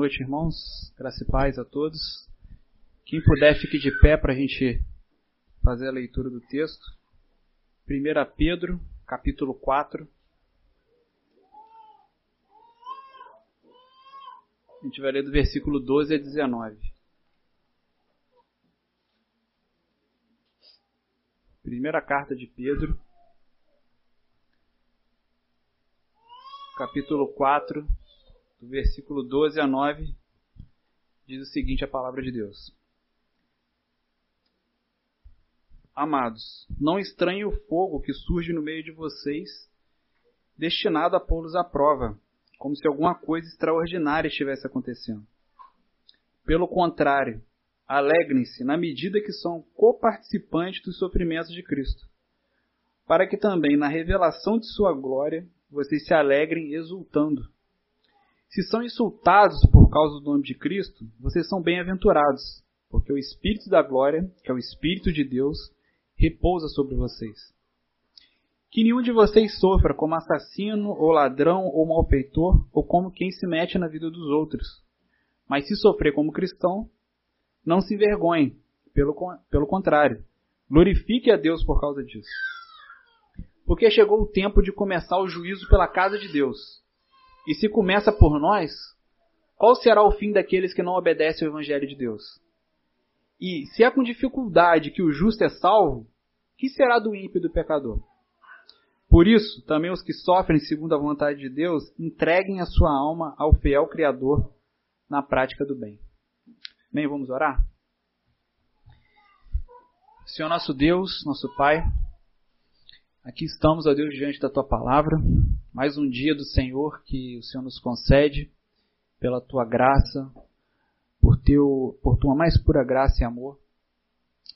Boa noite, irmãos. Graça e paz a todos. Quem puder, fique de pé para a gente fazer a leitura do texto. 1 Pedro, capítulo 4. A gente vai ler do versículo 12 a 19. Primeira carta de Pedro, capítulo 4, do versículo 12 a 9, diz o seguinte a palavra de Deus. Amados, não estranhe o fogo que surge no meio de vocês, destinado a pô-los à prova, como se alguma coisa extraordinária estivesse acontecendo. Pelo contrário, alegrem-se na medida que são coparticipantes dos sofrimentos de Cristo, para que também na revelação de sua glória vocês se alegrem exultando. Se são insultados por causa do nome de Cristo, vocês são bem-aventurados, porque o Espírito da glória, que é o Espírito de Deus, repousa sobre vocês. Que nenhum de vocês sofra como assassino, ou ladrão, ou malfeitor, ou como quem se mete na vida dos outros. Mas se sofrer como cristão, não se envergonhe, pelo, pelo contrário, glorifique a Deus por causa disso. Porque chegou o tempo de começar o juízo pela casa de Deus e se começa por nós, qual será o fim daqueles que não obedecem ao Evangelho de Deus? E se é com dificuldade que o justo é salvo, que será do ímpio e do pecador? Por isso, também os que sofrem segundo a vontade de Deus, entreguem a sua alma ao fiel Criador na prática do bem. Bem, vamos orar? Senhor nosso Deus, nosso Pai, aqui estamos, ó Deus, diante da Tua palavra mais um dia do Senhor que o Senhor nos concede pela tua graça, por, teu, por tua mais pura graça e amor.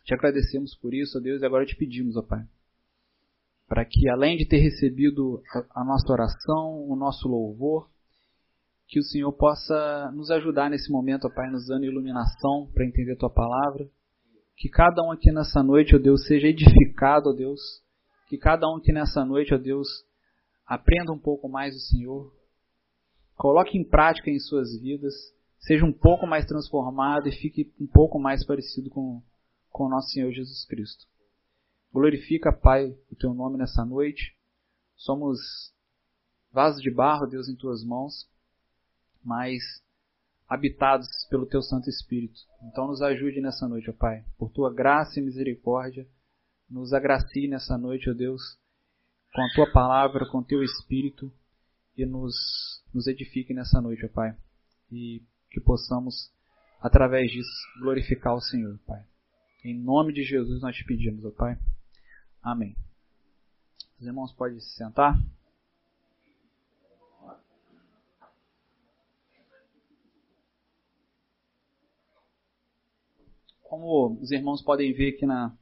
Te agradecemos por isso, ó Deus, e agora te pedimos, ó Pai, para que além de ter recebido a, a nossa oração, o nosso louvor, que o Senhor possa nos ajudar nesse momento, ó Pai, nos dando iluminação para entender tua palavra. Que cada um aqui nessa noite, ó Deus, seja edificado, ó Deus. Que cada um aqui nessa noite, ó Deus, aprenda um pouco mais do Senhor, coloque em prática em suas vidas, seja um pouco mais transformado e fique um pouco mais parecido com, com o nosso Senhor Jesus Cristo. Glorifica, Pai, o teu nome nessa noite. Somos vasos de barro, Deus, em tuas mãos, mas habitados pelo teu Santo Espírito. Então nos ajude nessa noite, ó Pai. Por tua graça e misericórdia, nos agracie nessa noite, ó Deus com a tua palavra, com o teu espírito e nos, nos edifique nessa noite, ó Pai. E que possamos, através disso, glorificar o Senhor, Pai. Em nome de Jesus nós te pedimos, ó Pai. Amém. Os irmãos podem se sentar. Como os irmãos podem ver aqui na,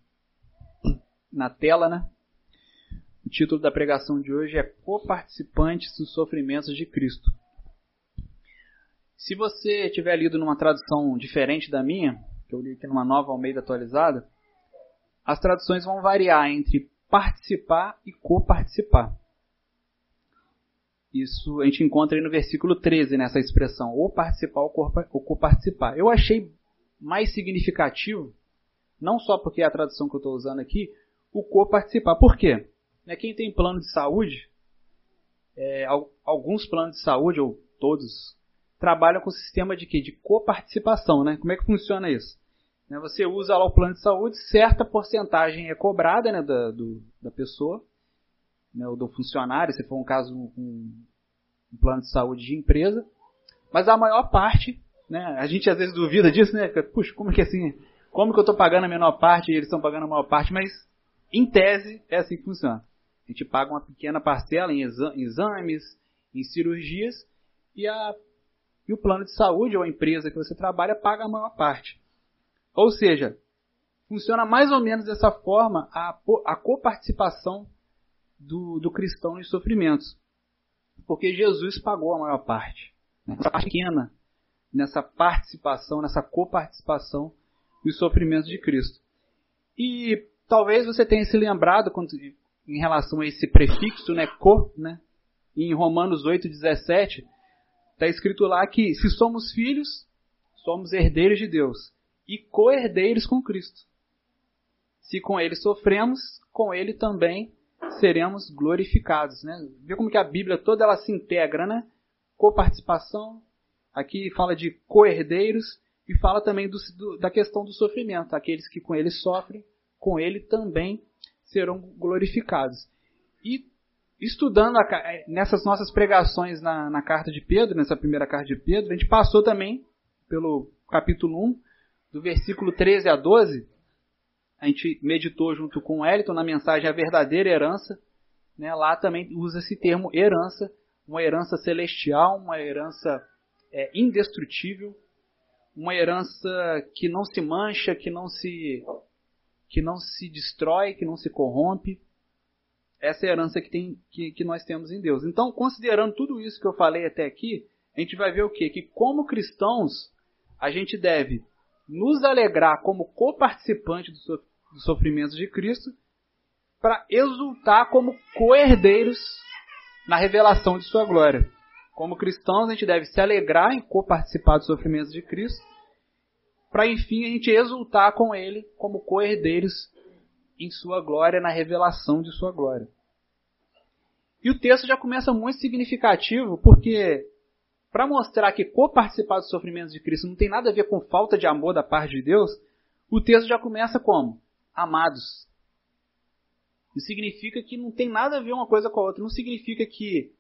na tela, né? Título da pregação de hoje é Coparticipantes dos Sofrimentos de Cristo. Se você tiver lido numa tradução diferente da minha, que eu li aqui numa nova Almeida atualizada, as traduções vão variar entre participar e coparticipar. Isso a gente encontra aí no versículo 13, nessa expressão, ou participar ou coparticipar. Eu achei mais significativo, não só porque é a tradução que eu estou usando aqui, o coparticipar. Por quê? Né, quem tem plano de saúde, é, alguns planos de saúde, ou todos, trabalham com o sistema de quê? De coparticipação. Né? Como é que funciona isso? Né, você usa lá o plano de saúde, certa porcentagem é cobrada né, da, do, da pessoa, né, ou do funcionário, se for um caso, um, um plano de saúde de empresa, mas a maior parte, né, a gente às vezes duvida disso, né? Puxa, como que é assim? Como que eu estou pagando a menor parte e eles estão pagando a maior parte? Mas, em tese, é assim que funciona. A gente paga uma pequena parcela em exames, em cirurgias, e, a, e o plano de saúde ou a empresa que você trabalha paga a maior parte. Ou seja, funciona mais ou menos dessa forma a, a coparticipação do, do cristão em sofrimentos. Porque Jesus pagou a maior parte. Nessa parte pequena, nessa participação, nessa coparticipação dos sofrimentos de Cristo. E talvez você tenha se lembrado, quando em relação a esse prefixo, né, co, né, em Romanos 8:17, Está escrito lá que se somos filhos, somos herdeiros de Deus e co-herdeiros com Cristo. Se com ele sofremos, com ele também seremos glorificados. Né? Vê como que a Bíblia toda ela se integra, né? Coparticipação, aqui fala de co-herdeiros e fala também do, do, da questão do sofrimento. Aqueles que com ele sofrem, com ele também serão glorificados. E estudando a, nessas nossas pregações na, na carta de Pedro, nessa primeira carta de Pedro, a gente passou também pelo capítulo 1, do versículo 13 a 12. A gente meditou junto com o Eliton na mensagem A Verdadeira Herança. Né? Lá também usa esse termo herança, uma herança celestial, uma herança é, indestrutível, uma herança que não se mancha, que não se que não se destrói, que não se corrompe. Essa é a herança que, tem, que, que nós temos em Deus. Então, considerando tudo isso que eu falei até aqui, a gente vai ver o quê? Que como cristãos, a gente deve nos alegrar como coparticipante do dos sofrimentos de Cristo, para exultar como co-herdeiros na revelação de sua glória. Como cristãos, a gente deve se alegrar em coparticipar dos sofrimentos de Cristo, para enfim a gente exultar com Ele como co-herdeiros em sua glória, na revelação de sua glória. E o texto já começa muito significativo, porque para mostrar que coparticipar dos sofrimentos de Cristo não tem nada a ver com falta de amor da parte de Deus, o texto já começa como? Amados. Isso significa que não tem nada a ver uma coisa com a outra. Não significa que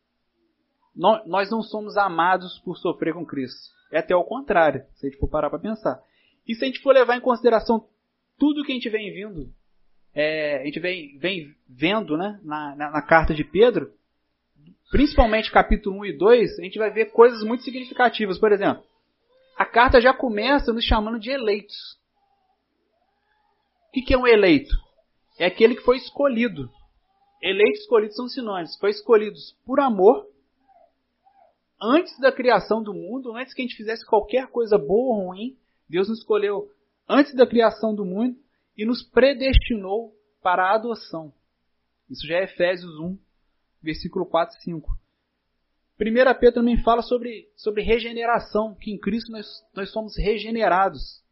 nós não somos amados por sofrer com Cristo. É até o contrário, se a gente for parar para pensar. E se a gente for levar em consideração tudo que a gente vem vindo, é, a gente vem, vem vendo né, na, na, na, carta de Pedro, principalmente capítulo 1 e 2, a gente vai ver coisas muito significativas. Por exemplo, a carta já começa nos chamando de eleitos. O que, que é um eleito? É aquele que foi escolhido. Eleito e escolhido são sinônimos. Foi escolhidos por amor antes da criação do mundo, antes que a gente fizesse qualquer coisa boa ou ruim, Deus nos escolheu antes da criação do mundo e nos predestinou para a adoção. Isso já é Efésios 1, versículo 4 e 5. 1 Pedro também fala sobre, sobre regeneração, que em Cristo nós, nós somos regenerados.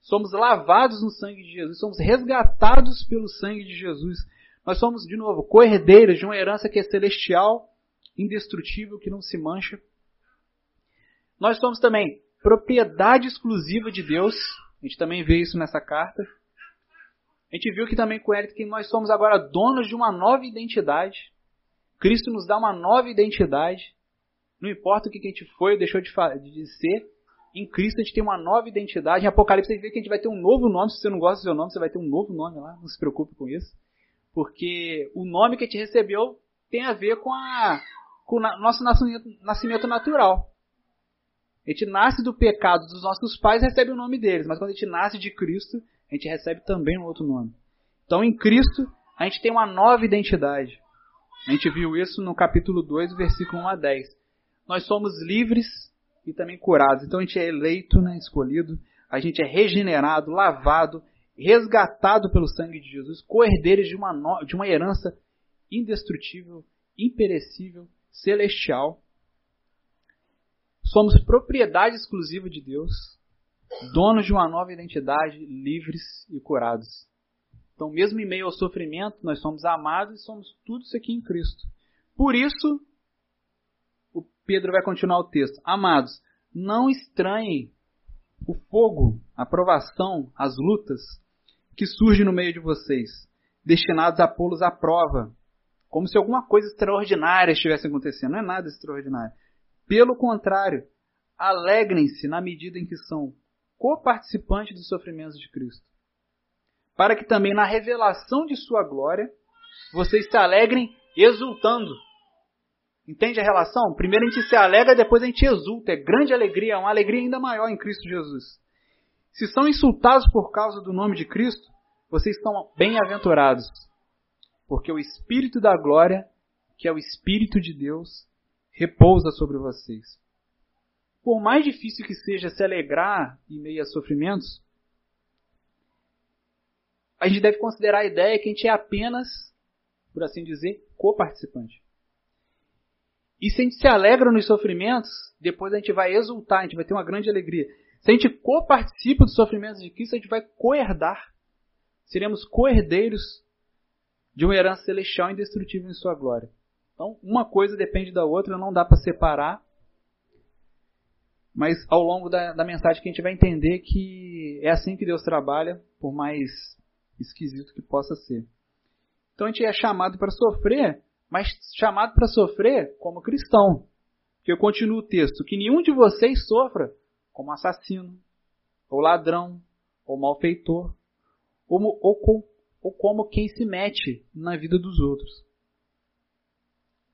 Somos lavados no sangue de Jesus, somos resgatados pelo sangue de Jesus. Nós somos, de novo, co-herdeiros de uma herança que é celestial, indestrutível, que não se mancha. Nós somos também propriedade exclusiva de Deus. A gente também vê isso nessa carta. A gente viu que também com ele que nós somos agora donos de uma nova identidade. Cristo nos dá uma nova identidade. Não importa o que a gente foi ou deixou de, de ser, em Cristo a gente tem uma nova identidade. Em Apocalipse a gente vê que a gente vai ter um novo nome. Se você não gosta do seu nome, você vai ter um novo nome lá. Não se preocupe com isso. Porque o nome que a gente recebeu tem a ver com, a, com o nosso nascimento natural. A gente nasce do pecado dos nossos pais e recebe o nome deles. Mas quando a gente nasce de Cristo, a gente recebe também um outro nome. Então em Cristo a gente tem uma nova identidade. A gente viu isso no capítulo 2, versículo 1 a 10. Nós somos livres e também curados. Então a gente é eleito, né, escolhido, a gente é regenerado, lavado, resgatado pelo sangue de Jesus, coerdeiros de uma, no... de uma herança indestrutível, imperecível, celestial. Somos propriedade exclusiva de Deus, donos de uma nova identidade, livres e curados. Então, mesmo em meio ao sofrimento, nós somos amados e somos tudo isso aqui em Cristo. Por isso, Pedro vai continuar o texto. Amados, não estranhem o fogo, a provação, as lutas que surgem no meio de vocês, destinados a pô-los à prova, como se alguma coisa extraordinária estivesse acontecendo. Não é nada extraordinário. Pelo contrário, alegrem-se na medida em que são coparticipantes dos sofrimentos de Cristo, para que também na revelação de sua glória vocês se alegrem exultando. Entende a relação? Primeiro a gente se alegra, depois a gente exulta. É grande alegria, uma alegria ainda maior em Cristo Jesus. Se são insultados por causa do nome de Cristo, vocês estão bem-aventurados, porque o Espírito da glória, que é o Espírito de Deus, repousa sobre vocês. Por mais difícil que seja se alegrar em meio a sofrimentos, a gente deve considerar a ideia que a gente é apenas, por assim dizer, coparticipante. E se a gente se alegra nos sofrimentos, depois a gente vai exultar, a gente vai ter uma grande alegria. Se a gente coparticipa dos sofrimentos de Cristo, a gente vai coerdar. Seremos coerdeiros de uma herança celestial indestrutível em sua glória. Então, uma coisa depende da outra, não dá para separar. Mas ao longo da, da mensagem que a gente vai entender que é assim que Deus trabalha, por mais esquisito que possa ser. Então a gente é chamado para sofrer, mas chamado para sofrer como cristão. Que eu continuo o texto, que nenhum de vocês sofra como assassino, ou ladrão, ou malfeitor, ou, ou, ou como quem se mete na vida dos outros.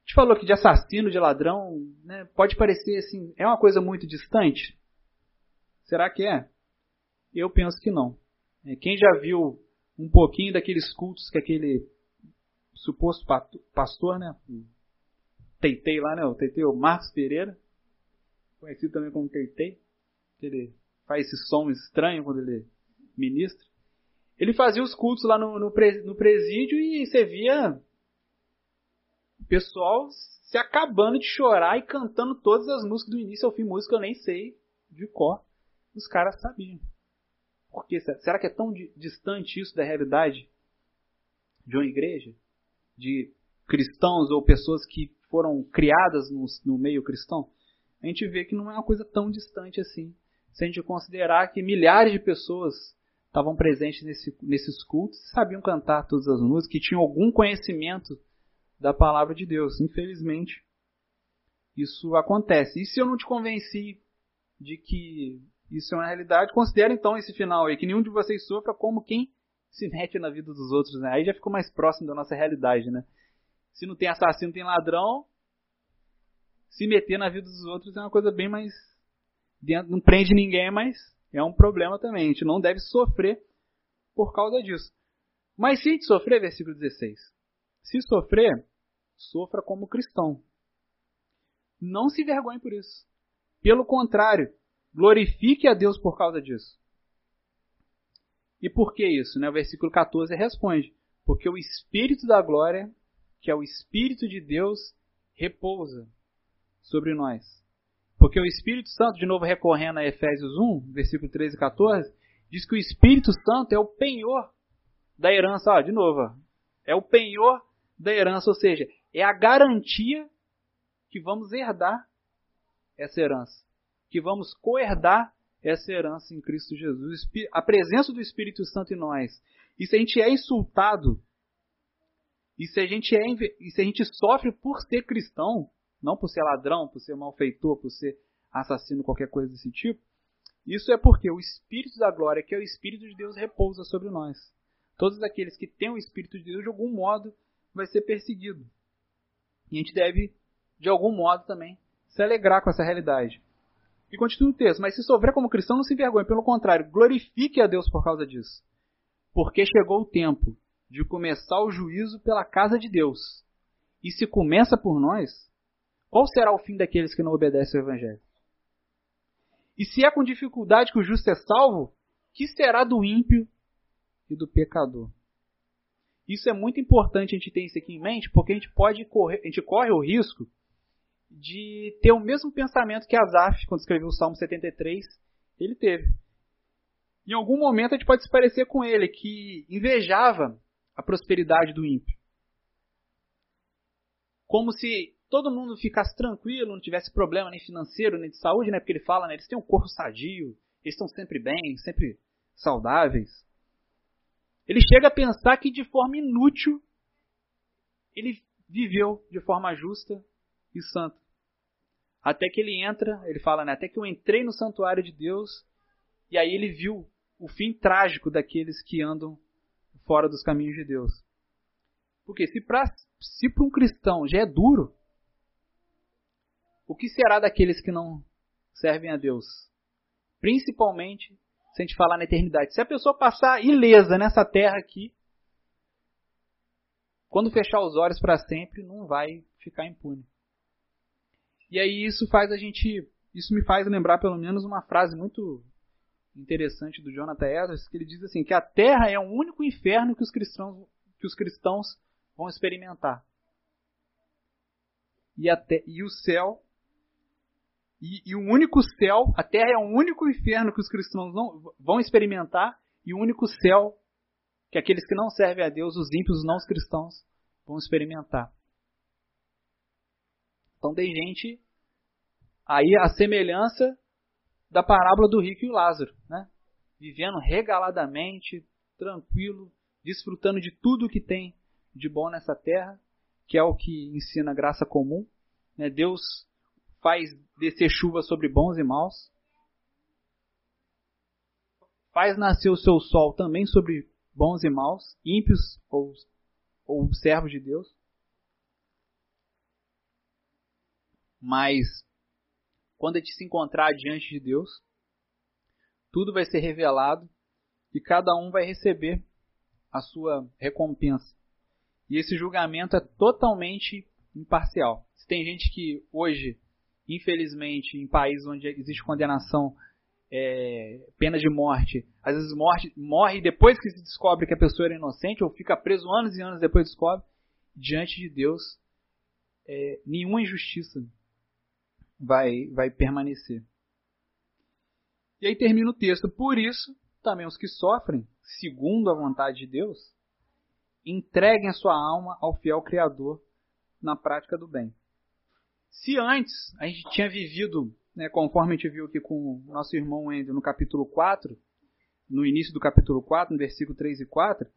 Gente falou que de assassino, de ladrão, né, pode parecer assim, é uma coisa muito distante? Será que é? Eu penso que não. É, quem já viu um pouquinho daqueles cultos que aquele suposto pastor, né, Teitei lá, né, o Teitei, o Marcos Pereira, conhecido também como Teitei, ele faz esse som estranho quando ele ministra. Ele fazia os cultos lá no, no, presídio e você via pessoal se acabando de chorar e cantando todas as músicas do início ao fim, música eu nem sei de cor. Os caras sabiam. Por quê? Será que é tão distante isso da realidade de uma igreja? De cristãos ou pessoas que foram criadas no, no meio cristão? A gente vê que não é uma coisa tão distante assim. Se a gente considerar que milhares de pessoas estavam presentes nesse, nesses cultos, sabiam cantar todas as músicas, que tinham algum conhecimento da palavra de Deus. Infelizmente, isso acontece. E se eu não te convenci de que isso é uma realidade, considere então esse final aí, que nenhum de vocês sofra como quem se mete na vida dos outros, né? Aí já ficou mais próximo da nossa realidade, né? Se não tem assassino, tem ladrão, se meter na vida dos outros é uma coisa bem mais. Não prende ninguém, mas é um problema também. A gente não deve sofrer por causa disso. Mas se a gente sofrer, versículo 16. Se sofrer, sofra como cristão. Não se vergonhe por isso. Pelo contrário, glorifique a Deus por causa disso. E por que isso? Né? O versículo 14 responde: Porque o Espírito da glória, que é o Espírito de Deus, repousa sobre nós. Porque o Espírito Santo, de novo recorrendo a Efésios 1, versículo 13 e 14, diz que o Espírito Santo é o penhor da herança. Ó, de novo, é o penhor da herança, ou seja, é a garantia que vamos herdar essa herança, que vamos coerdar essa herança em Cristo Jesus. A presença do Espírito Santo em nós. E se a gente é insultado, e se a gente, é, e se a gente sofre por ser cristão, não por ser ladrão, por ser malfeitor, por ser assassino, qualquer coisa desse tipo. Isso é porque o Espírito da glória, que é o Espírito de Deus, repousa sobre nós. Todos aqueles que têm o Espírito de Deus, de algum modo, vai ser perseguido. E a gente deve, de algum modo, também se alegrar com essa realidade. E continua o texto, mas se sofrer como cristão, não se envergonhe, pelo contrário, glorifique a Deus por causa disso. Porque chegou o tempo de começar o juízo pela casa de Deus. E se começa por nós, qual será o fim daqueles que não obedecem ao Evangelho? E se é com dificuldade que o justo é salvo, que será do ímpio e do pecador? Isso é muito importante a gente ter isso aqui em mente, porque a gente pode correr, a gente corre o risco de ter o mesmo pensamento que Asaf, quando escreveu o Salmo 73, ele teve. Em algum momento a gente pode se parecer com ele, que invejava a prosperidade do ímpio. Como se todo mundo ficasse tranquilo, não tivesse problema nem financeiro, nem de saúde, né? Porque ele fala, né? Eles têm um corpo sadio, eles estão sempre bem, sempre saudáveis. Ele chega a pensar que de forma inútil ele viveu de forma justa e santa. Até que ele entra, ele fala, né? Até que eu entrei no santuário de Deus e aí ele viu o fim trágico daqueles que andam fora dos caminhos de Deus. Porque se para se um cristão já é duro, o que será daqueles que não servem a Deus? Principalmente se a gente falar na eternidade. Se a pessoa passar ilesa nessa terra aqui, quando fechar os olhos para sempre, não vai ficar impune. E aí isso faz a gente, isso me faz lembrar pelo menos uma frase muito interessante do Jonathan Edwards, que ele diz assim, que a terra é o único inferno que os cristãos, que os cristãos vão experimentar. e, até, e o céu. E, e, o único céu, a terra é o único inferno que os cristãos não vão experimentar, e o único céu que aqueles que não servem a Deus, os ímpios, os não cristãos, vão experimentar. Então tem gente aí a semelhança da parábola do rico e o Lázaro, né? Vivendo regaladamente, tranquilo, desfrutando de tudo que tem de bom nessa terra, que é o que ensina a graça comum. Né? Deus faz descer chuva sobre bons e maus, faz nascer o seu sol também sobre bons e maus, ímpios ou, ou servos de Deus. Mas quando a gente se encontrar diante de Deus, tudo vai ser revelado e cada um vai receber a sua recompensa. E esse julgamento é totalmente imparcial. Se tem gente que hoje, infelizmente, em países onde existe condenação, é, pena de morte, às vezes morre, morre depois que se descobre que a pessoa era inocente, ou fica preso anos e anos depois descobre, diante de Deus, é, nenhuma injustiça vai, vai permanecer. E aí termina o texto. Por isso, também os que sofrem, segundo a vontade de Deus, entreguem a sua alma ao fiel Criador na prática do bem. Se antes a gente tinha vivido, né, conforme a gente viu aqui com o nosso irmão Andrew no capítulo 4, no início do capítulo 4, no versículo 3 e 4,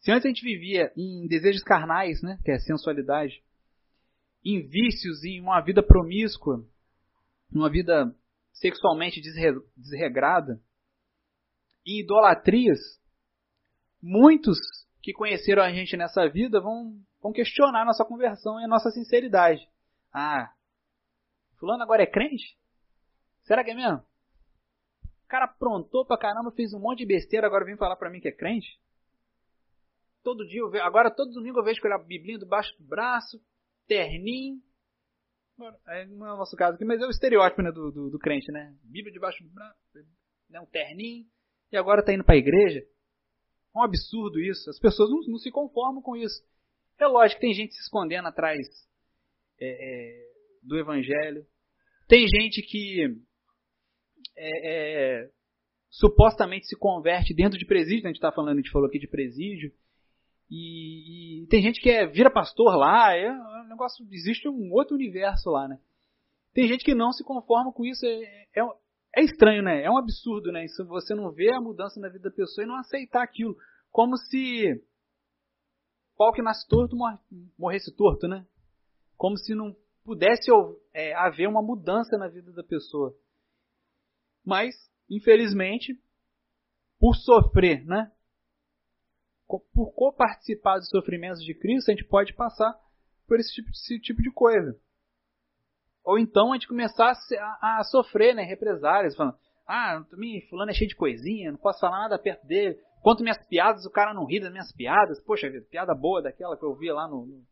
se antes a gente vivia em desejos carnais, né, que é sensualidade, em vícios, em uma vida promíscua, uma vida sexualmente desregrada, em idolatrias, muitos que conheceram a gente nessa vida vão, vão questionar a nossa conversão e a nossa sinceridade. Ah, fulano agora é crente? Será que é mesmo? O cara aprontou pra caramba, fez um monte de besteira, agora vem falar pra mim que é crente? Todo dia, eu vejo, agora todo domingo eu vejo com ele a biblinha debaixo do braço, terninho. É, não é o nosso caso aqui, mas é o estereótipo né, do, do, do crente, né? Bíblia debaixo do braço, né, um terninho, e agora está indo para a igreja. É um absurdo isso. As pessoas não, não, se conformam com isso. É lógico que tem gente se escondendo atrás é, é, do evangelho. Tem gente que é, é supostamente se converte dentro de presídio. A gente está falando, a gente falou aqui de presídio. E, e, tem gente que é, vira pastor lá, é, é um negócio, existe um outro universo lá, né? Tem gente que não se conforma com isso, é, é, é estranho, né? É um absurdo, né? Se você não vê a mudança na vida da pessoa e não aceitar aquilo. Como se pau que nasce torto morresse torto, né? Como se não pudesse é, haver uma mudança na vida da pessoa. Mas, infelizmente, por sofrer, né? por co-participar dos sofrimentos de Cristo, a gente pode passar por esse tipo, esse tipo de coisa. Ou então a gente começar a, a, sofrer né, represálias, falando, ah, também fulano é cheio de coisinha, não posso falar nada perto dele. Conto minhas piadas, o cara não ri das minhas piadas. Poxa vida, piada boa daquela que eu via lá no, no,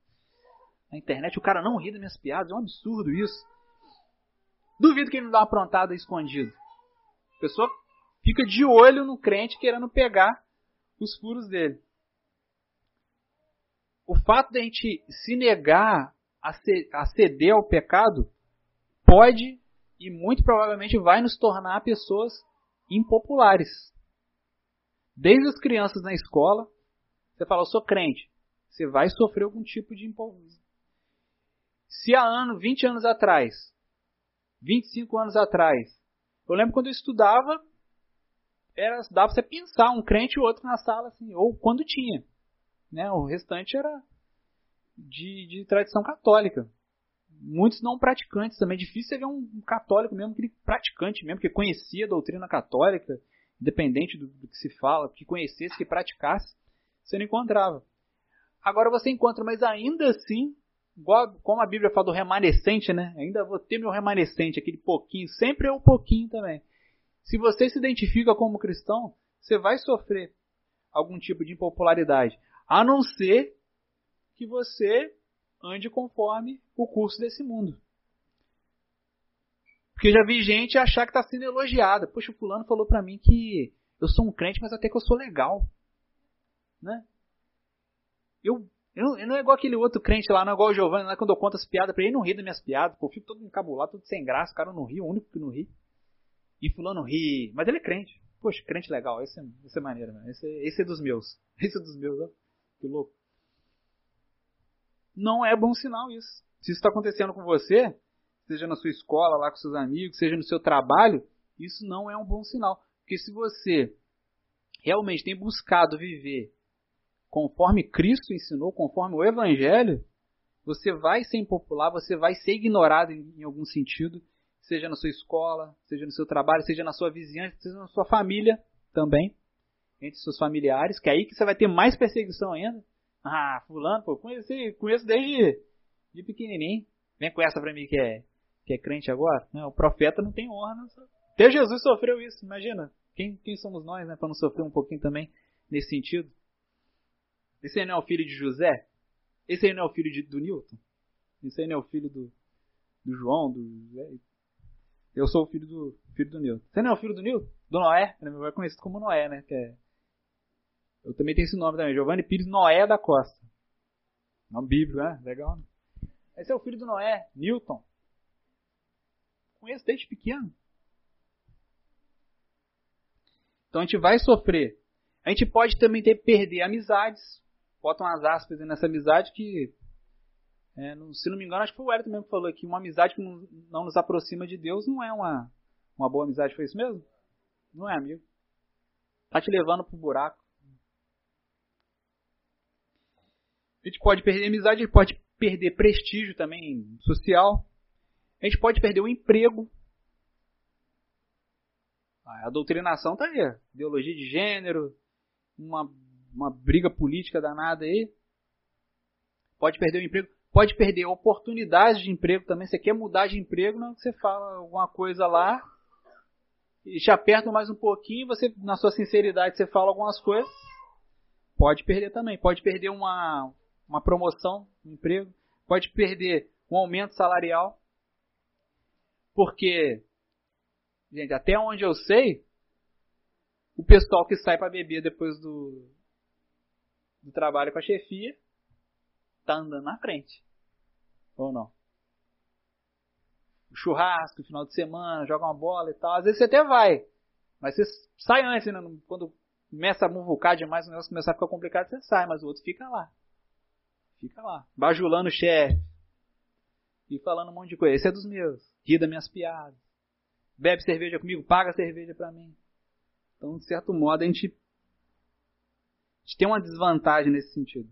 na internet, o cara não ri das minhas piadas, é um absurdo isso. Duvido que ele não dá uma aprontada escondido. A pessoa fica de olho no crente querendo pegar os furos dele o fato de a gente se negar a ceder ao pecado pode e muito provavelmente vai nos tornar pessoas impopulares. Desde as crianças na escola, você fala, eu sou crente, você vai sofrer algum tipo de impopularidade. Se há ano, 20 anos atrás, 25 anos atrás, eu lembro quando eu estudava, era, dava você pensar um crente e outro na sala, assim, ou quando tinha. Né? O restante era de, de tradição católica. Muitos não praticantes também. É difícil você ver um católico mesmo, aquele praticante mesmo, que conhecia a doutrina católica, independente do, do que se fala, que conhecesse, que praticasse, você não encontrava. Agora você encontra, mas ainda assim, como a Bíblia fala do remanescente, né? Ainda vou ter meu remanescente, aquele pouquinho, sempre é um pouquinho também. Se você se identifica como cristão, você vai sofrer algum tipo de impopularidade. A não ser que você ande conforme o curso desse mundo. Porque já vi gente achar que está sendo elogiada. Poxa, o fulano falou para mim que eu sou um crente, mas até que eu sou legal. Né? Eu Não, ele não, é igual aquele outro crente lá, não é igual o Giovanni, lá quando eu conto as piadas pra ele, não ri das minhas piadas, pô, eu fico todo encabulado, todo sem graça, o cara não ri, o único que não ri. E fulano ri, mas ele é crente. Poxa, crente legal, esse é, esse é maneiro, né? esse, esse é dos meus. Esse é dos meus, ó. Que louco. Não é bom sinal isso. Se isso está acontecendo com você, seja na sua escola, lá com seus amigos, seja no seu trabalho, isso não é um bom sinal. Porque se você realmente tem buscado viver conforme Cristo ensinou, conforme o Evangelho, você vai ser impopular, você vai ser ignorado em, em algum sentido, seja na sua escola, seja no seu trabalho, seja na sua vizinhança, seja na sua família também, entre seus familiares, que é aí que você vai ter mais perseguição ainda. Ah, fulano, pô, conheço, conheço desde de pequenininho. Vem com essa pra mim que é, que é crente agora. Não, o profeta não tem honra. Não Até Jesus sofreu isso, imagina. Quem, quem somos nós, né, para não sofrer um pouquinho também nesse sentido? Esse aí não é o filho de José? Esse aí não é o filho de, do Newton? Esse aí não é o filho do, do João, do José? Eu sou o filho do filho do Newton. Você não é o filho do Newton? Do Noé? Meu pai é conhecido como Noé, né? Que é... Eu também tenho esse nome também, Giovanni Pires Noé da Costa. Nome bíblico, né? Legal, né? Esse é o filho do Noé, Newton. Conheço desde pequeno. Então a gente vai sofrer. A gente pode também ter perder amizades. Botam umas aspas nessa amizade que. É, se não me engano, acho que foi o Hélio mesmo que falou aqui. Uma amizade que não, não, nos aproxima de Deus não é uma, uma boa amizade. Foi isso mesmo? Não é, amigo. Tá te levando pro buraco. A gente pode perder amizade, a gente pode perder prestígio também social. A gente pode perder o emprego. A doutrinação tá aí. Ideologia de gênero, uma, uma briga política danada aí. Pode perder o emprego. Pode perder oportunidades de emprego também. Você quer mudar de emprego, não você fala alguma coisa lá e te aperta mais um pouquinho, você na sua sinceridade você fala algumas coisas. Pode perder também. Pode perder uma, uma promoção, um emprego, pode perder um aumento salarial. Porque, gente, até onde eu sei, o pessoal que sai para beber depois do, do trabalho com a chefia tá andando na frente. Ou não? O churrasco, final de semana, joga uma bola e tal. Às vezes você até vai. Mas você sai antes, né? quando começa a muvucar demais, o negócio começa a ficar complicado, você sai, mas o outro fica lá. Fica lá, bajulando o chefe. E falando um monte de coisa. Esse é dos meus. Ri das minhas piadas. Bebe cerveja comigo, paga cerveja para mim. Então, de certo modo, a gente, gente tem uma desvantagem nesse sentido.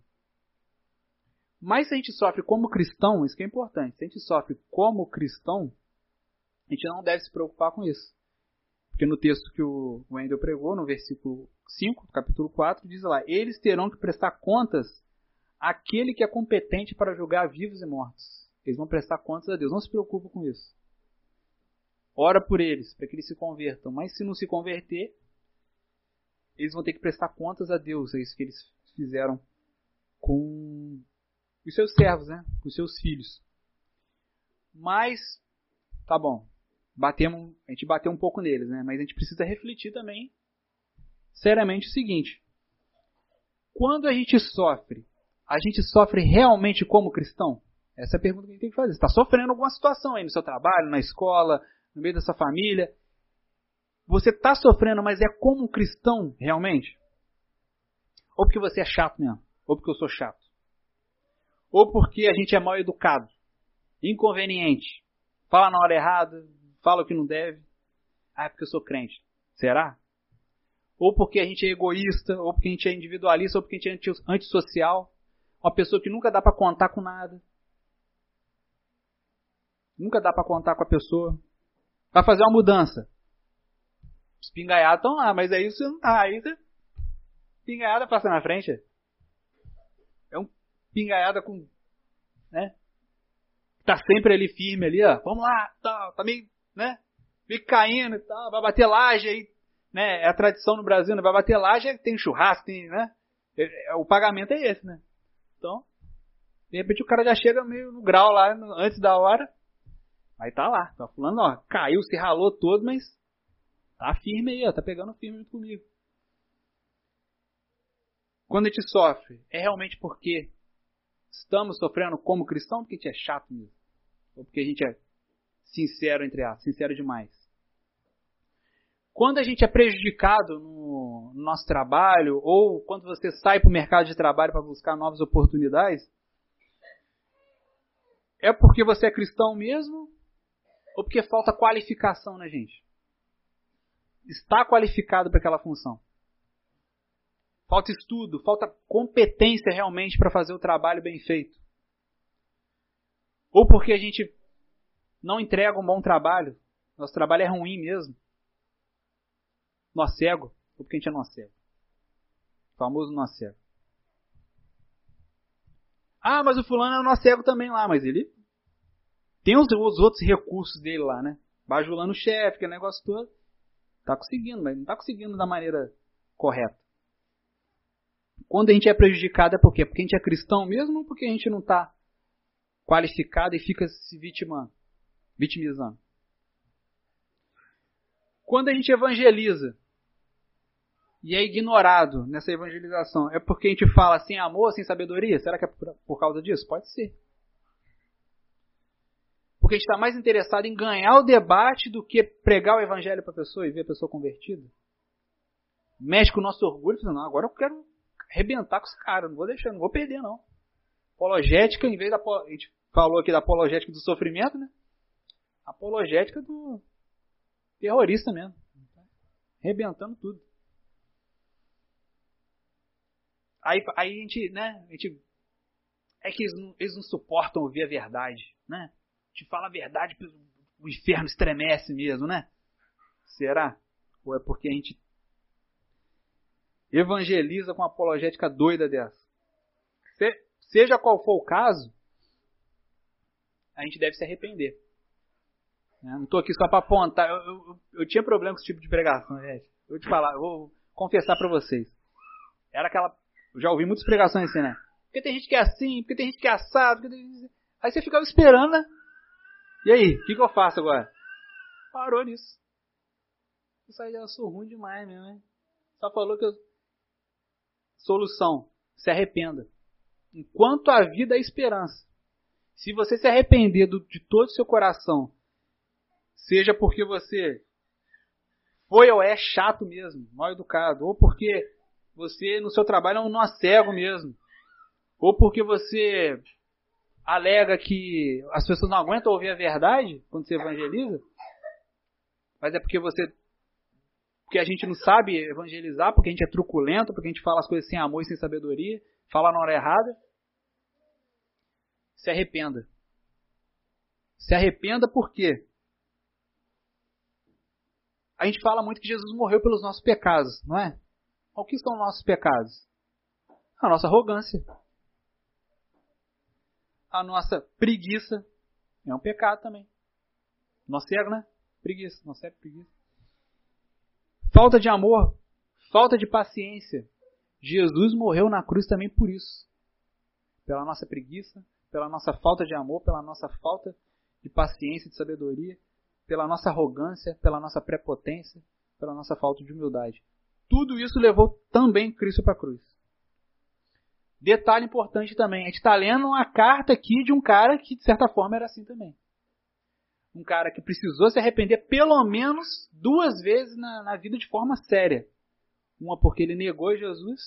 Mas se a gente sofre como cristão, isso que é importante. Se a gente sofre como cristão, a gente não deve se preocupar com isso. Porque no texto que o Wendel pregou, no versículo 5, capítulo 4, diz lá: Eles terão que prestar contas aquele que é competente para julgar vivos e mortos. Eles vão prestar contas a Deus. Não se preocupe com isso. Ora por eles, para que eles se convertam. Mas se não se converter, eles vão ter que prestar contas a Deus. É isso que eles fizeram com os seus servos, né? com os seus filhos. Mas, tá bom. Batemos, a gente bateu um pouco neles, né? Mas a gente precisa refletir também seriamente o seguinte: quando a gente sofre a gente sofre realmente como cristão? Essa é a pergunta que a gente tem que fazer. Você está sofrendo alguma situação aí no seu trabalho, na escola, no meio da sua família. Você está sofrendo, mas é como um cristão realmente? Ou porque você é chato mesmo? Ou porque eu sou chato? Ou porque a gente é mal educado, inconveniente, fala na hora errada, fala o que não deve? Ah, é porque eu sou crente. Será? Ou porque a gente é egoísta, ou porque a gente é individualista, ou porque a gente é antissocial. Uma pessoa que nunca dá para contar com nada. Nunca dá para contar com a pessoa. Vai fazer uma mudança. Os pingaiados estão lá, mas aí você não tá. Aí você. Pingaiada passa na frente. É um pingaiada com. né? Tá sempre ali firme ali, ó. Vamos lá, tá, tá meio, né? Meio caindo e tal. Vai bater laje aí. Né? É a tradição no Brasil, né? Vai bater laje, tem churrasco, tem, né? É, é, o pagamento é esse, né? Então, de repente o cara já chega meio no grau lá, antes da hora. Aí tá lá, tá falando, ó, caiu, se ralou todo, mas tá firme aí, ó, tá pegando firme junto comigo. Quando a gente sofre, é realmente porque estamos sofrendo como cristão porque a gente é chato mesmo. Ou porque a gente é sincero, entre aspas, sincero demais. Quando a gente é prejudicado no, no nosso trabalho, ou quando você sai para o mercado de trabalho para buscar novas oportunidades, é porque você é cristão mesmo? Ou porque falta qualificação na gente? Está qualificado para aquela função? Falta estudo, falta competência realmente para fazer o trabalho bem feito. Ou porque a gente não entrega um bom trabalho, nosso trabalho é ruim mesmo. Nó cego, ou porque a gente é nó cego. O famoso nó cego. Ah, mas o fulano é nó cego também lá, mas ele tem os, os outros recursos dele lá, né? Bajulando o chefe, aquele negócio todo. Tá conseguindo, mas não tá conseguindo da maneira correta. Quando a gente é prejudicado é por quê? Porque a gente é cristão mesmo ou porque a gente não está qualificado e fica se vitimando, vitimizando? Quando a gente evangeliza e é ignorado nessa evangelização, é porque a gente fala sem amor, sem sabedoria? Será que é por causa disso? Pode ser. Porque a gente está mais interessado em ganhar o debate do que pregar o evangelho para a pessoa e ver a pessoa convertida. Mexe com o nosso orgulho, falando, não, agora eu quero arrebentar com os caras, não vou deixar, não vou perder não. Apologética, em vez da. A gente falou aqui da apologética do sofrimento, né? Apologética do terrorista mesmo. Arrebentando tudo. Aí, aí a gente, né? A gente, é que eles não, eles não suportam ouvir a verdade, né? Gente fala a verdade, o inferno estremece mesmo, né? Será? Ou é porque a gente evangeliza com uma apologética doida dessa. Se, seja qual for o caso, a gente deve se arrepender. Eu não estou aqui só para apontar. Eu, eu, eu, tinha problema com esse tipo de pregação, gente. Eu vou te falar, eu vou confessar para vocês. Era aquela. Eu já ouvi muitas pregações assim, né? Porque tem gente que é assim, porque tem gente que é assado. Tem... Aí você ficava esperando, né? E aí, o que, que, eu faço agora? Parou nisso. Isso aí já sou ruim demais mesmo, né? Só falou que eu Solução: se arrependa. Enquanto a vida é esperança. Se você se arrepender de todo o seu coração, seja porque você foi ou é chato mesmo, mal educado, ou porque você no seu trabalho é um nó cego mesmo, ou porque você alega que as pessoas não aguentam ouvir a verdade quando você evangeliza, mas é porque você porque a gente não sabe evangelizar, porque a gente é truculento, porque a gente fala as coisas sem amor e sem sabedoria, fala na hora errada. Se arrependa. Se arrependa por quê? A gente fala muito que Jesus morreu pelos nossos pecados, não é? O que são nossos pecados? A nossa arrogância. A nossa preguiça. É um pecado também. Nosso cego, né? Preguiça. Nosso cego, preguiça. Falta de amor, falta de paciência. Jesus morreu na cruz também por isso. Pela nossa preguiça, pela nossa falta de amor, pela nossa falta de paciência, de sabedoria, pela nossa arrogância, pela nossa prepotência, pela nossa falta de humildade. Tudo isso levou também Cristo para a cruz. Detalhe importante também, a gente está lendo uma carta aqui de um cara que de certa forma era assim também um cara que precisou se arrepender pelo menos duas vezes na, na vida de forma séria. Uma porque ele negou Jesus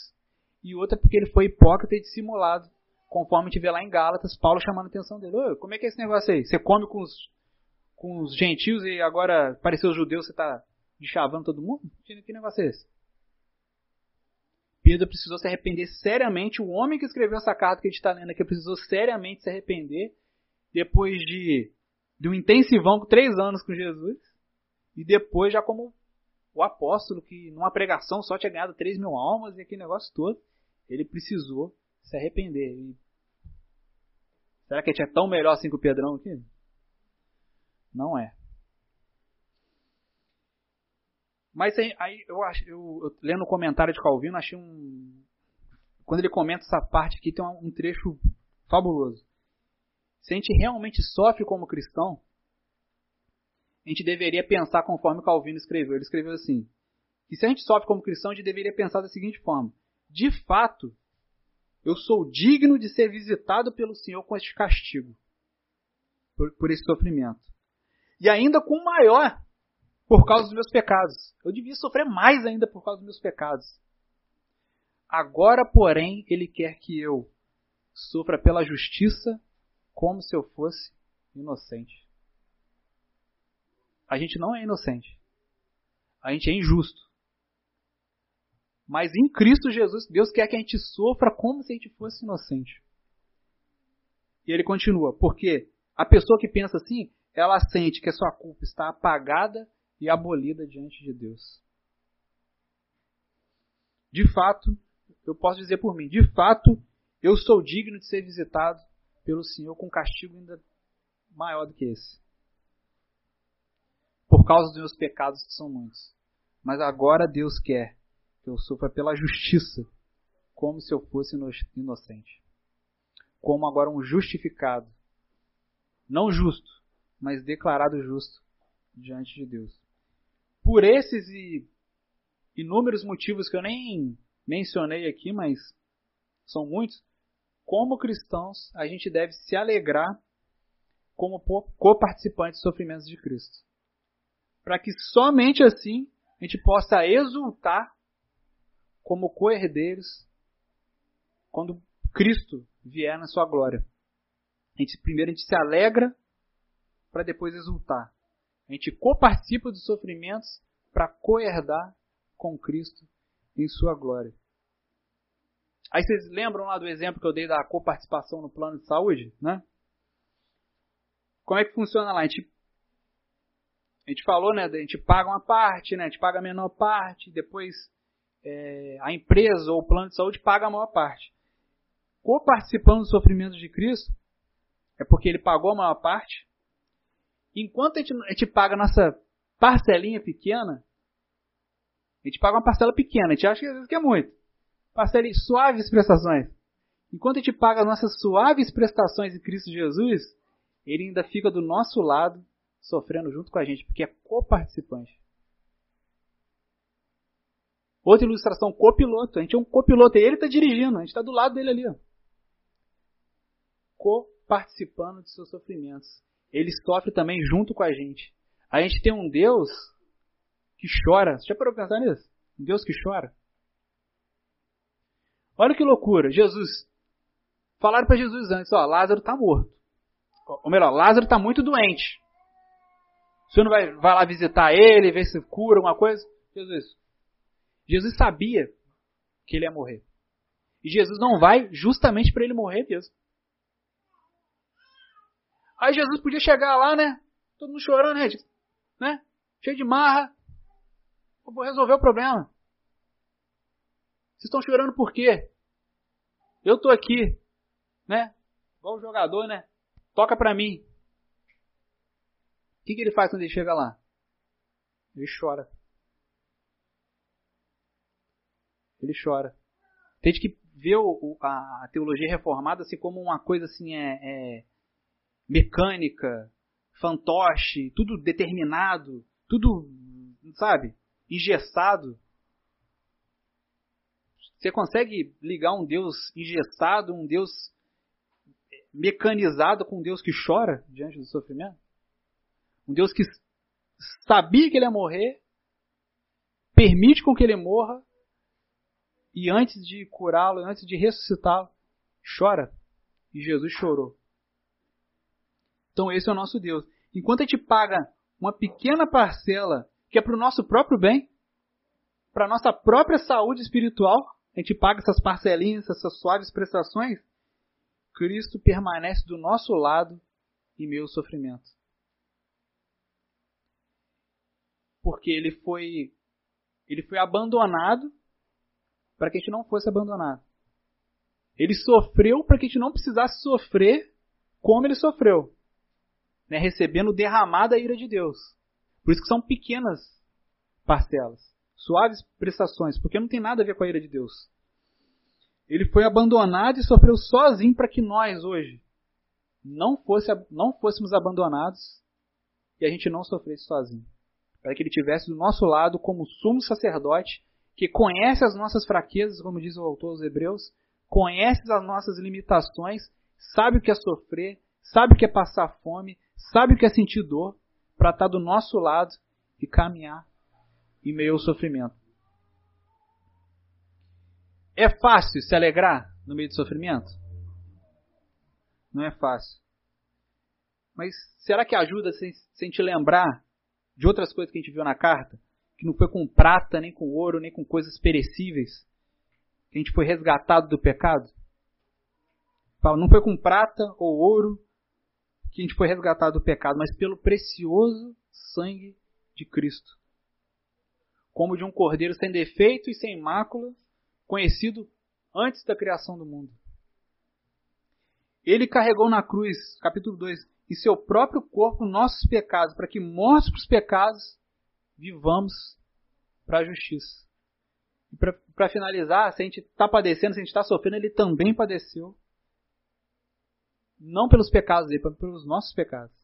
e outra porque ele foi hipócrita e dissimulado. Conforme vê lá em Gálatas, Paulo chamando a atenção dele. como é que é esse negócio aí? Você come com os, com os gentios e agora pareceu os judeus, você está chavando todo mundo? Que negócio é esse? Pedro precisou se arrepender seriamente. O homem que escreveu essa carta que a gente está lendo aqui precisou seriamente se arrepender depois de de um intensivão com três anos com Jesus, e depois já como o apóstolo que numa pregação só tinha ganhado 3 mil almas e aquele negócio todo, ele precisou se arrepender. E será que ele tinha tão melhor assim que o Pedrão aqui? Não é. Mas aí eu, eu, eu lendo o comentário de Calvino, achei um. Quando ele comenta essa parte aqui, tem um trecho fabuloso. Se a gente realmente sofre como cristão, a gente deveria pensar conforme Calvino escreveu. Ele escreveu assim: que se a gente sofre como cristão, a gente deveria pensar da seguinte forma: de fato, eu sou digno de ser visitado pelo Senhor com este castigo, por, por esse sofrimento. E ainda com maior, por causa dos meus pecados. Eu devia sofrer mais ainda por causa dos meus pecados. Agora, porém, ele quer que eu sofra pela justiça como se eu fosse inocente. A gente não é inocente. A gente é injusto. Mas em Cristo Jesus, Deus quer que a gente sofra como se a gente fosse inocente. E ele continua, porque a pessoa que pensa assim, ela sente que a sua culpa está apagada e abolida diante de Deus. De fato, eu posso dizer por mim, de fato, eu sou digno de ser visitado pelo Senhor com castigo ainda maior do que esse. Por causa dos meus pecados que são muitos. Mas agora Deus quer que eu sofra pela justiça, como se eu fosse inocente. Como agora um justificado. Não justo, mas declarado justo diante de Deus. Por esses e inúmeros motivos que eu nem mencionei aqui, mas são muitos, como cristãos a gente deve se alegrar como co-participantes dos sofrimentos de Cristo. Para que somente assim a gente possa exultar como co-herdeiros quando Cristo vier na sua glória. A gente, primeiro a gente se alegra para depois exultar. A gente coparticipa dos sofrimentos para co-herdar com Cristo em sua glória. Aí vocês lembram lá do exemplo que eu dei da coparticipação no plano de saúde, né? Como é que funciona lá? A gente, a gente falou, né? A gente paga uma parte, né? A gente paga a menor parte, depois é, a empresa ou o plano de saúde paga a maior parte. Coparticipando dos sofrimentos de Cristo é porque ele pagou a maior parte. Enquanto a gente, a gente paga a nossa parcelinha pequena, a gente paga uma parcela pequena, a gente acha que às vezes que é muito. Parcela em suaves prestações. Enquanto a gente paga as nossas suaves prestações em Cristo Jesus, ele ainda fica do nosso lado, sofrendo junto com a gente, porque é coparticipante. Outra ilustração, copiloto. A gente é um copiloto e ele está dirigindo, a gente está do lado dele ali. Co-participando de seus sofrimentos. Ele sofre também junto com a gente. A gente tem um Deus que chora. Você já parou para pensar nisso? Um Deus que chora. Olha que loucura. Jesus. Falaram para Jesus antes, ó, Lázaro está morto. Ou melhor, Lázaro está muito doente. O senhor não vai, vai lá visitar ele, ver se cura alguma coisa? Jesus. Jesus sabia que ele ia morrer. E Jesus não vai justamente para ele morrer mesmo. Aí Jesus podia chegar lá, né? Todo mundo chorando, né? né? Cheio de marra. vou resolver o problema. Vocês estão chorando por quê? Eu estou aqui, né? Igual o jogador, né? Toca para mim. O que, que ele faz quando ele chega lá? Ele chora. Ele chora. Tem que a, a, teologia reformada assim como uma coisa assim é, é mecânica, fantoche, tudo determinado, tudo, sabe, engessado. Você consegue ligar um Deus engessado, um Deus mecanizado com um Deus que chora diante do sofrimento? Um Deus que sabia que ele ia morrer, permite com que ele morra, e antes de curá-lo, antes de ressuscitá-lo, chora. E Jesus chorou. Então esse é o nosso Deus. Enquanto a gente paga uma pequena parcela que é para o nosso próprio bem, para a nossa própria saúde espiritual, a gente paga essas parcelinhas, essas suaves prestações, Cristo permanece do nosso lado em meu sofrimento. Porque ele foi ele foi abandonado para que a gente não fosse abandonado. Ele sofreu para que a gente não precisasse sofrer como ele sofreu, né? recebendo derramada a ira de Deus. Por isso que são pequenas parcelas suaves prestações, porque não tem nada a ver com a ira de Deus. Ele foi abandonado e sofreu sozinho para que nós hoje não, fosse, não fôssemos abandonados e a gente não sofresse sozinho. Para que ele tivesse do nosso lado como sumo sacerdote que conhece as nossas fraquezas, como diz o autor dos Hebreus, conheces as nossas limitações, sabe o que é sofrer, sabe o que é passar fome, sabe o que é sentir dor, para estar tá do nosso lado e caminhar em meio ao sofrimento. É fácil se alegrar no meio do sofrimento? Não é fácil. Mas será que ajuda se a gente lembrar de outras coisas que a gente viu na carta? Que não foi com prata, nem com ouro, nem com coisas perecíveis. Que a gente foi resgatado do pecado? Não foi com prata ou ouro que a gente foi resgatado do pecado, mas pelo precioso sangue de Cristo. Como de um cordeiro sem defeito e sem mácula, conhecido antes da criação do mundo. Ele carregou na cruz, capítulo 2, em seu próprio corpo nossos pecados, para que mortos para os pecados, vivamos para a justiça. E para finalizar, se a gente está padecendo, se a gente está sofrendo, ele também padeceu. Não pelos pecados dele, pelos nossos pecados.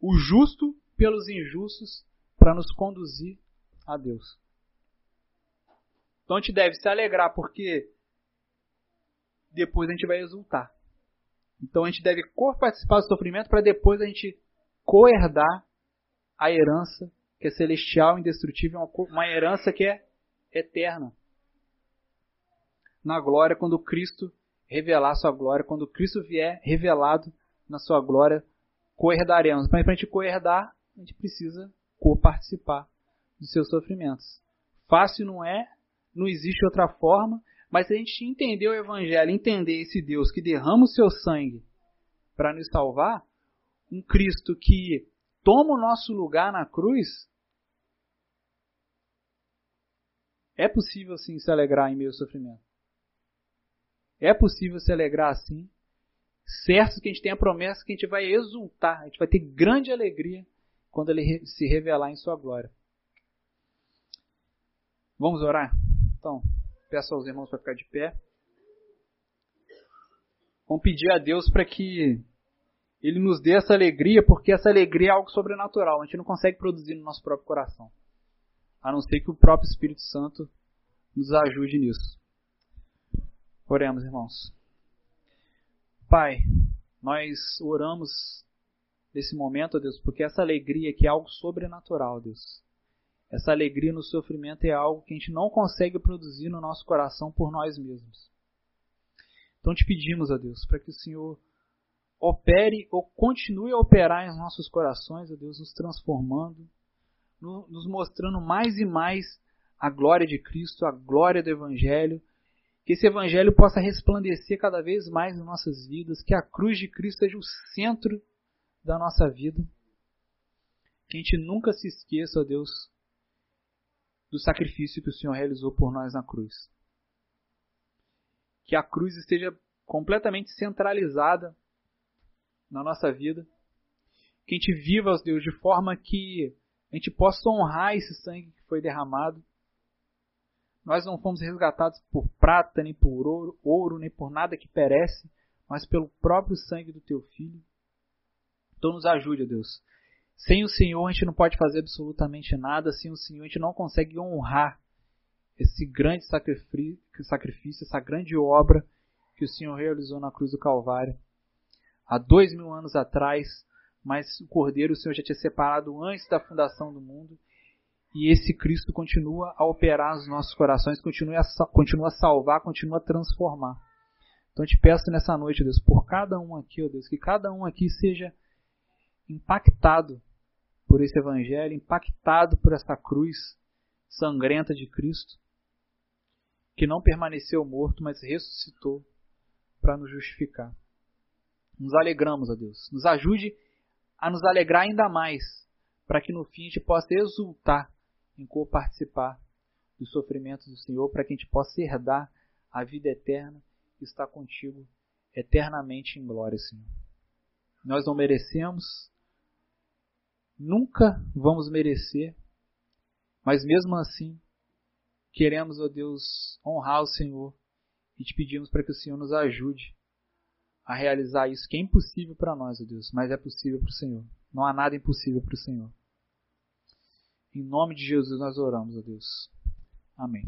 O justo pelos injustos, para nos conduzir a Deus. Então a gente deve se alegrar porque depois a gente vai exultar. Então a gente deve participar do sofrimento para depois a gente coerdar a herança que é celestial, indestrutível, uma herança que é eterna. Na glória, quando Cristo revelar sua glória, quando Cristo vier revelado na sua glória, coerdaremos. Mas para a gente coerdar, a gente precisa co-participar dos seus sofrimentos. Fácil não é, não existe outra forma, mas se a gente entender o Evangelho, entender esse Deus que derrama o seu sangue para nos salvar, um Cristo que toma o nosso lugar na cruz, é possível sim se alegrar em meio ao sofrimento. É possível se alegrar assim, certo que a gente tem a promessa que a gente vai exultar, a gente vai ter grande alegria quando ele se revelar em sua glória. Vamos orar? Então, peço aos irmãos para ficar de pé. Vamos pedir a Deus para que Ele nos dê essa alegria, porque essa alegria é algo sobrenatural. A gente não consegue produzir no nosso próprio coração. A não ser que o próprio Espírito Santo nos ajude nisso. Oremos, irmãos. Pai, nós oramos nesse momento, Deus, porque essa alegria aqui é algo sobrenatural, Deus. Essa alegria no sofrimento é algo que a gente não consegue produzir no nosso coração por nós mesmos. Então te pedimos, a Deus, para que o Senhor opere ou continue a operar em nossos corações, ó Deus, nos transformando, nos mostrando mais e mais a glória de Cristo, a glória do Evangelho, que esse Evangelho possa resplandecer cada vez mais em nossas vidas, que a cruz de Cristo seja o centro da nossa vida, que a gente nunca se esqueça, ó Deus, do sacrifício que o Senhor realizou por nós na cruz. Que a cruz esteja completamente centralizada na nossa vida. Que a gente viva, ó Deus, de forma que a gente possa honrar esse sangue que foi derramado. Nós não fomos resgatados por prata, nem por ouro, ouro, nem por nada que perece, mas pelo próprio sangue do teu filho. Então nos ajude, Deus, sem o Senhor a gente não pode fazer absolutamente nada, sem o Senhor a gente não consegue honrar esse grande sacrifício, essa grande obra que o Senhor realizou na cruz do Calvário. Há dois mil anos atrás, mas o Cordeiro o Senhor já tinha separado antes da fundação do mundo. E esse Cristo continua a operar nos nossos corações, continua a, continua a salvar, continua a transformar. Então eu te peço nessa noite, Deus, por cada um aqui, ó Deus, que cada um aqui seja impactado por esse evangelho, impactado por essa cruz sangrenta de Cristo, que não permaneceu morto, mas ressuscitou para nos justificar. Nos alegramos, ó Deus. Nos ajude a nos alegrar ainda mais, para que no fim a gente possa exultar em co-participar dos sofrimentos do Senhor, para que a gente possa herdar a vida eterna e estar contigo eternamente em glória, Senhor. Nós não merecemos, nunca vamos merecer, mas mesmo assim, queremos, ó Deus, honrar o Senhor e te pedimos para que o Senhor nos ajude a realizar isso, que é impossível para nós, ó Deus, mas é possível para o Senhor. Não há nada impossível para o Senhor. Em nome de Jesus nós oramos, ó Deus. Amém.